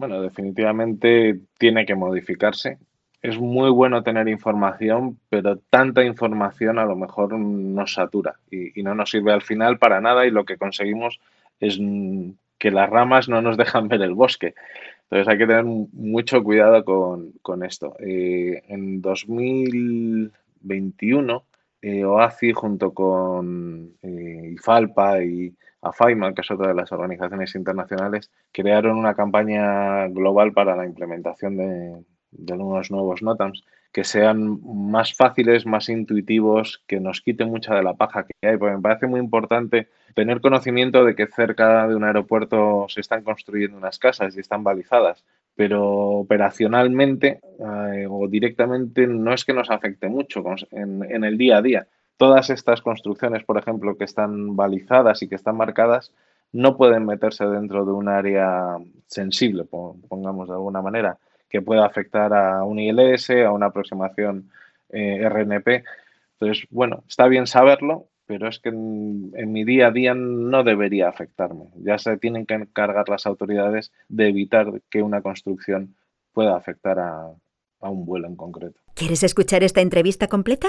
Bueno, definitivamente tiene que modificarse. Es muy bueno tener información, pero tanta información a lo mejor nos satura y, no nos sirve al final para nada y lo que conseguimos es que las ramas no nos dejan ver el bosque. Entonces hay que tener mucho cuidado con, esto. Eh, en 2021, eh, OACI junto con eh, IFALPA y AFAIMA, que es otra de las organizaciones internacionales, crearon una campaña global para la implementación de, unos nuevos NOTAMs que sean más fáciles, más intuitivos, que nos quiten mucha de la paja que hay, porque me parece muy importante tener conocimiento de que cerca de un aeropuerto se están construyendo unas casas y están balizadas, pero operacionalmente eh, o directamente no es que nos afecte mucho en el día a día. Todas estas construcciones, por ejemplo, que están balizadas y que están marcadas, no pueden meterse dentro de un área sensible, pongamos de alguna manera que pueda afectar a un ILS, a una aproximación eh, RNP. Entonces, bueno, está bien saberlo, pero es que en, mi día a día no debería afectarme. Ya se tienen que encargar las autoridades de evitar que una construcción pueda afectar a, a un vuelo en concreto. ¿Quieres escuchar esta entrevista completa?